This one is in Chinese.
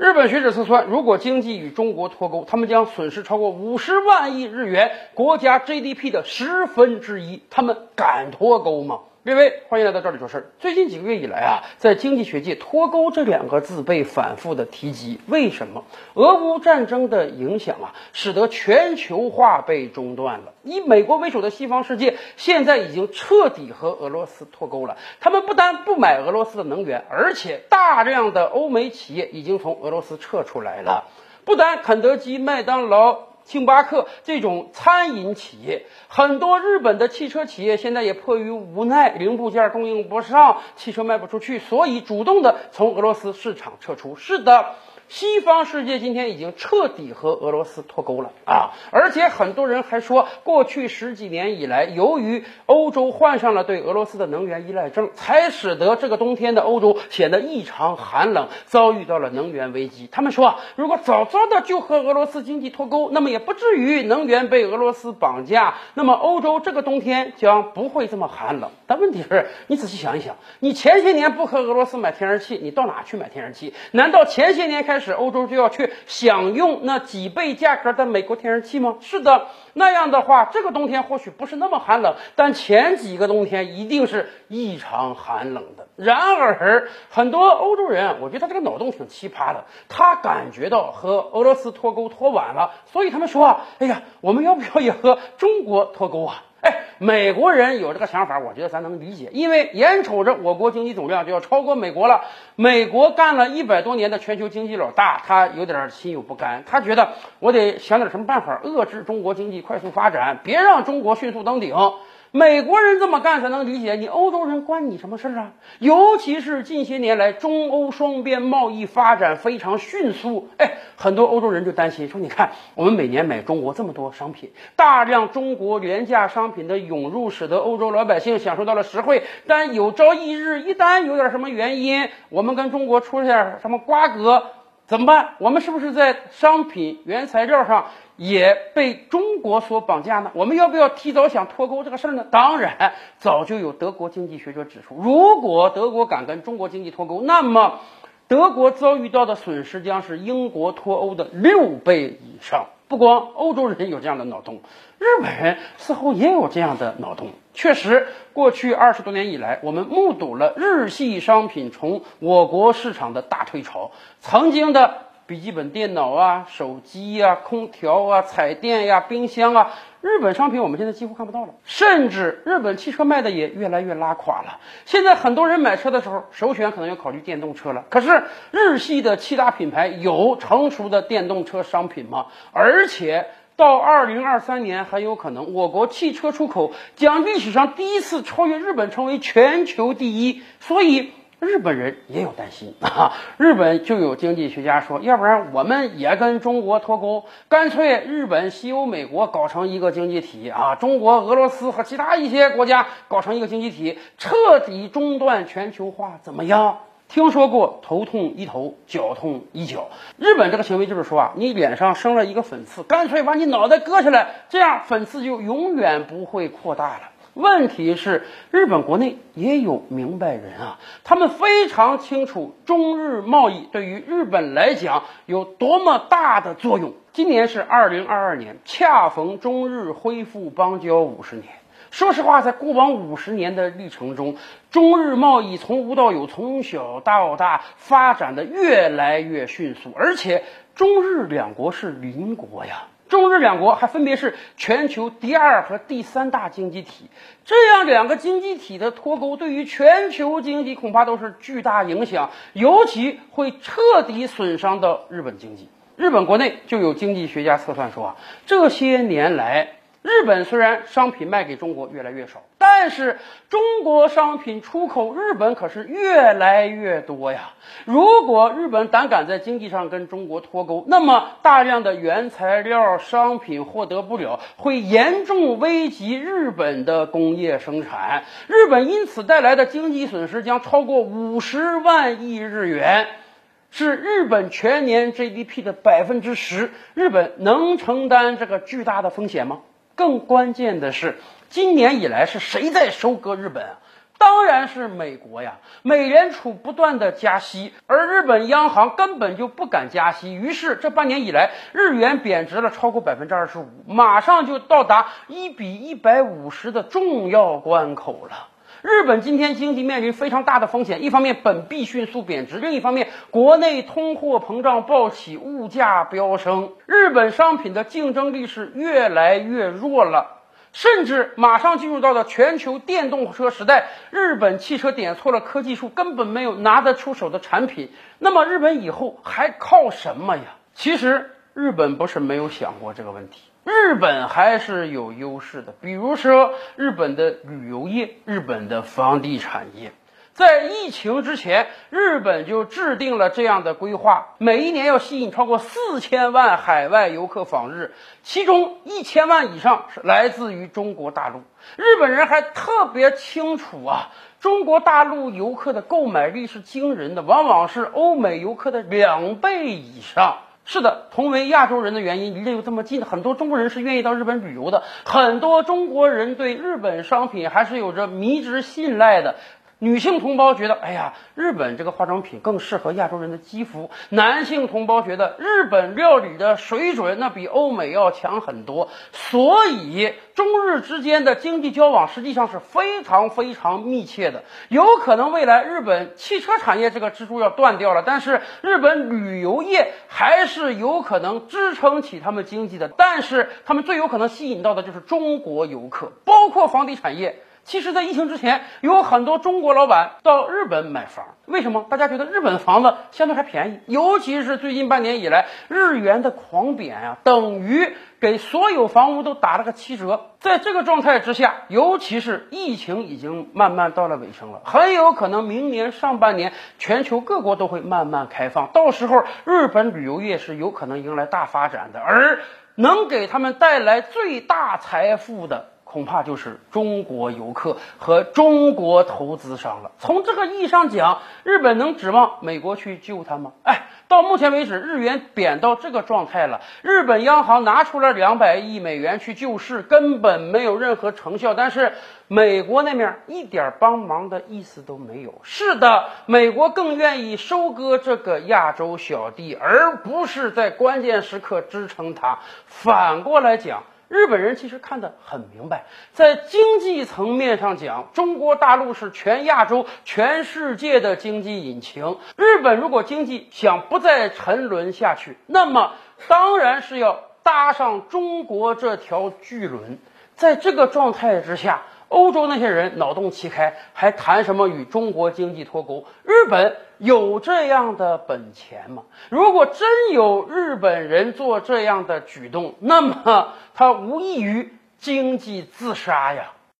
日本学者测算，如果经济与中国脱钩，他们将损失超过五十万亿日元，国家 GDP 的十分之一。他们敢脱钩吗？各位，欢迎来到这里说事儿。最近几个月以来啊，在经济学界，“脱钩”这两个字被反复的提及。为什么？俄乌战争的影响啊，使得全球化被中断了。以美国为首的西方世界，现在已经彻底和俄罗斯脱钩了。他们不但不买俄罗斯的能源，而且大量的欧美企业已经从俄罗斯撤出来了。不但肯德基、麦当劳。星巴克这种餐饮企业，很多日本的汽车企业现在也迫于无奈，零部件供应不上，汽车卖不出去，所以主动的从俄罗斯市场撤出。是的。西方世界今天已经彻底和俄罗斯脱钩了啊！而且很多人还说，过去十几年以来，由于欧洲患上了对俄罗斯的能源依赖症，才使得这个冬天的欧洲显得异常寒冷，遭遇到了能源危机。他们说，如果早早的就和俄罗斯经济脱钩，那么也不至于能源被俄罗斯绑架，那么欧洲这个冬天将不会这么寒冷。但问题是，你仔细想一想，你前些年不和俄罗斯买天然气，你到哪去买天然气？难道前些年开使欧洲就要去享用那几倍价格的美国天然气吗？是的，那样的话，这个冬天或许不是那么寒冷，但前几个冬天一定是异常寒冷的。然而，很多欧洲人，我觉得他这个脑洞挺奇葩的，他感觉到和俄罗斯脱钩脱晚了，所以他们说啊：“哎呀，我们要不要也和中国脱钩啊？”哎，美国人有这个想法，我觉得咱能理解，因为眼瞅着我国经济总量就要超过美国了，美国干了一百多年的全球经济老大，他有点心有不甘，他觉得我得想点什么办法遏制中国经济快速发展，别让中国迅速登顶。美国人这么干才能理解，你欧洲人关你什么事儿啊？尤其是近些年来，中欧双边贸易发展非常迅速，哎，很多欧洲人就担心说，你看我们每年买中国这么多商品，大量中国廉价商品的涌入，使得欧洲老百姓享受到了实惠，但有朝一日，一旦有点什么原因，我们跟中国出现什么瓜葛。怎么办？我们是不是在商品原材料上也被中国所绑架呢？我们要不要提早想脱钩这个事儿呢？当然，早就有德国经济学者指出，如果德国敢跟中国经济脱钩，那么德国遭遇到的损失将是英国脱欧的六倍以上。不光欧洲人有这样的脑洞，日本人似乎也有这样的脑洞。确实，过去二十多年以来，我们目睹了日系商品从我国市场的大退潮。曾经的笔记本电脑啊、手机呀、空调啊、彩电呀、冰箱啊，日本商品我们现在几乎看不到了。甚至日本汽车卖的也越来越拉垮了。现在很多人买车的时候，首选可能要考虑电动车了。可是日系的七大品牌有成熟的电动车商品吗？而且。到二零二三年，很有可能我国汽车出口将历史上第一次超越日本，成为全球第一。所以日本人也有担心 啊。日本就有经济学家说，要不然我们也跟中国脱钩，干脆日本、西欧、美国搞成一个经济体啊，中国、俄罗斯和其他一些国家搞成一个经济体，彻底中断全球化，怎么样？听说过头痛医头，脚痛医脚。日本这个行为就是说啊，你脸上生了一个粉刺，干脆把你脑袋割下来，这样粉刺就永远不会扩大了。问题是，日本国内也有明白人啊，他们非常清楚中日贸易对于日本来讲有多么大的作用。今年是二零二二年，恰逢中日恢复邦交五十年。说实话，在过往五十年的历程中，中日贸易从无到有，从小到大发展的越来越迅速，而且中日两国是邻国呀。中日两国还分别是全球第二和第三大经济体，这样两个经济体的脱钩，对于全球经济恐怕都是巨大影响，尤其会彻底损伤到日本经济。日本国内就有经济学家测算说啊，这些年来。日本虽然商品卖给中国越来越少，但是中国商品出口日本可是越来越多呀。如果日本胆敢在经济上跟中国脱钩，那么大量的原材料商品获得不了，会严重危及日本的工业生产。日本因此带来的经济损失将超过五十万亿日元，是日本全年 GDP 的百分之十。日本能承担这个巨大的风险吗？更关键的是，今年以来是谁在收割日本？当然是美国呀。美联储不断的加息，而日本央行根本就不敢加息，于是这半年以来，日元贬值了超过百分之二十五，马上就到达一比一百五十的重要关口了。日本今天经济面临非常大的风险，一方面本币迅速贬值，另一方面国内通货膨胀暴起，物价飙升，日本商品的竞争力是越来越弱了。甚至马上进入到了全球电动车时代，日本汽车点错了科技树，根本没有拿得出手的产品。那么日本以后还靠什么呀？其实日本不是没有想过这个问题。日本还是有优势的，比如说日本的旅游业、日本的房地产业，在疫情之前，日本就制定了这样的规划，每一年要吸引超过四千万海外游客访日，其中一千万以上是来自于中国大陆。日本人还特别清楚啊，中国大陆游客的购买力是惊人的，往往是欧美游客的两倍以上。是的，同为亚洲人的原因，离得又这么近，很多中国人是愿意到日本旅游的。很多中国人对日本商品还是有着迷之信赖的。女性同胞觉得，哎呀，日本这个化妆品更适合亚洲人的肌肤；男性同胞觉得，日本料理的水准那比欧美要强很多。所以，中日之间的经济交往实际上是非常非常密切的。有可能未来日本汽车产业这个支柱要断掉了，但是日本旅游业还是有可能支撑起他们经济的。但是，他们最有可能吸引到的就是中国游客，包括房地产业。其实，在疫情之前，有很多中国老板到日本买房。为什么？大家觉得日本房子相对还便宜，尤其是最近半年以来，日元的狂贬啊，等于给所有房屋都打了个七折。在这个状态之下，尤其是疫情已经慢慢到了尾声了，很有可能明年上半年全球各国都会慢慢开放，到时候日本旅游业是有可能迎来大发展的，而能给他们带来最大财富的。恐怕就是中国游客和中国投资商了。从这个意义上讲，日本能指望美国去救他吗？哎，到目前为止，日元贬到这个状态了，日本央行拿出了两百亿美元去救市，根本没有任何成效。但是美国那面一点帮忙的意思都没有。是的，美国更愿意收割这个亚洲小弟，而不是在关键时刻支撑他。反过来讲。日本人其实看得很明白，在经济层面上讲，中国大陆是全亚洲、全世界的经济引擎。日本如果经济想不再沉沦下去，那么当然是要搭上中国这条巨轮。在这个状态之下。欧洲那些人脑洞奇开，还谈什么与中国经济脱钩？日本有这样的本钱吗？如果真有日本人做这样的举动，那么他无异于经济自杀呀！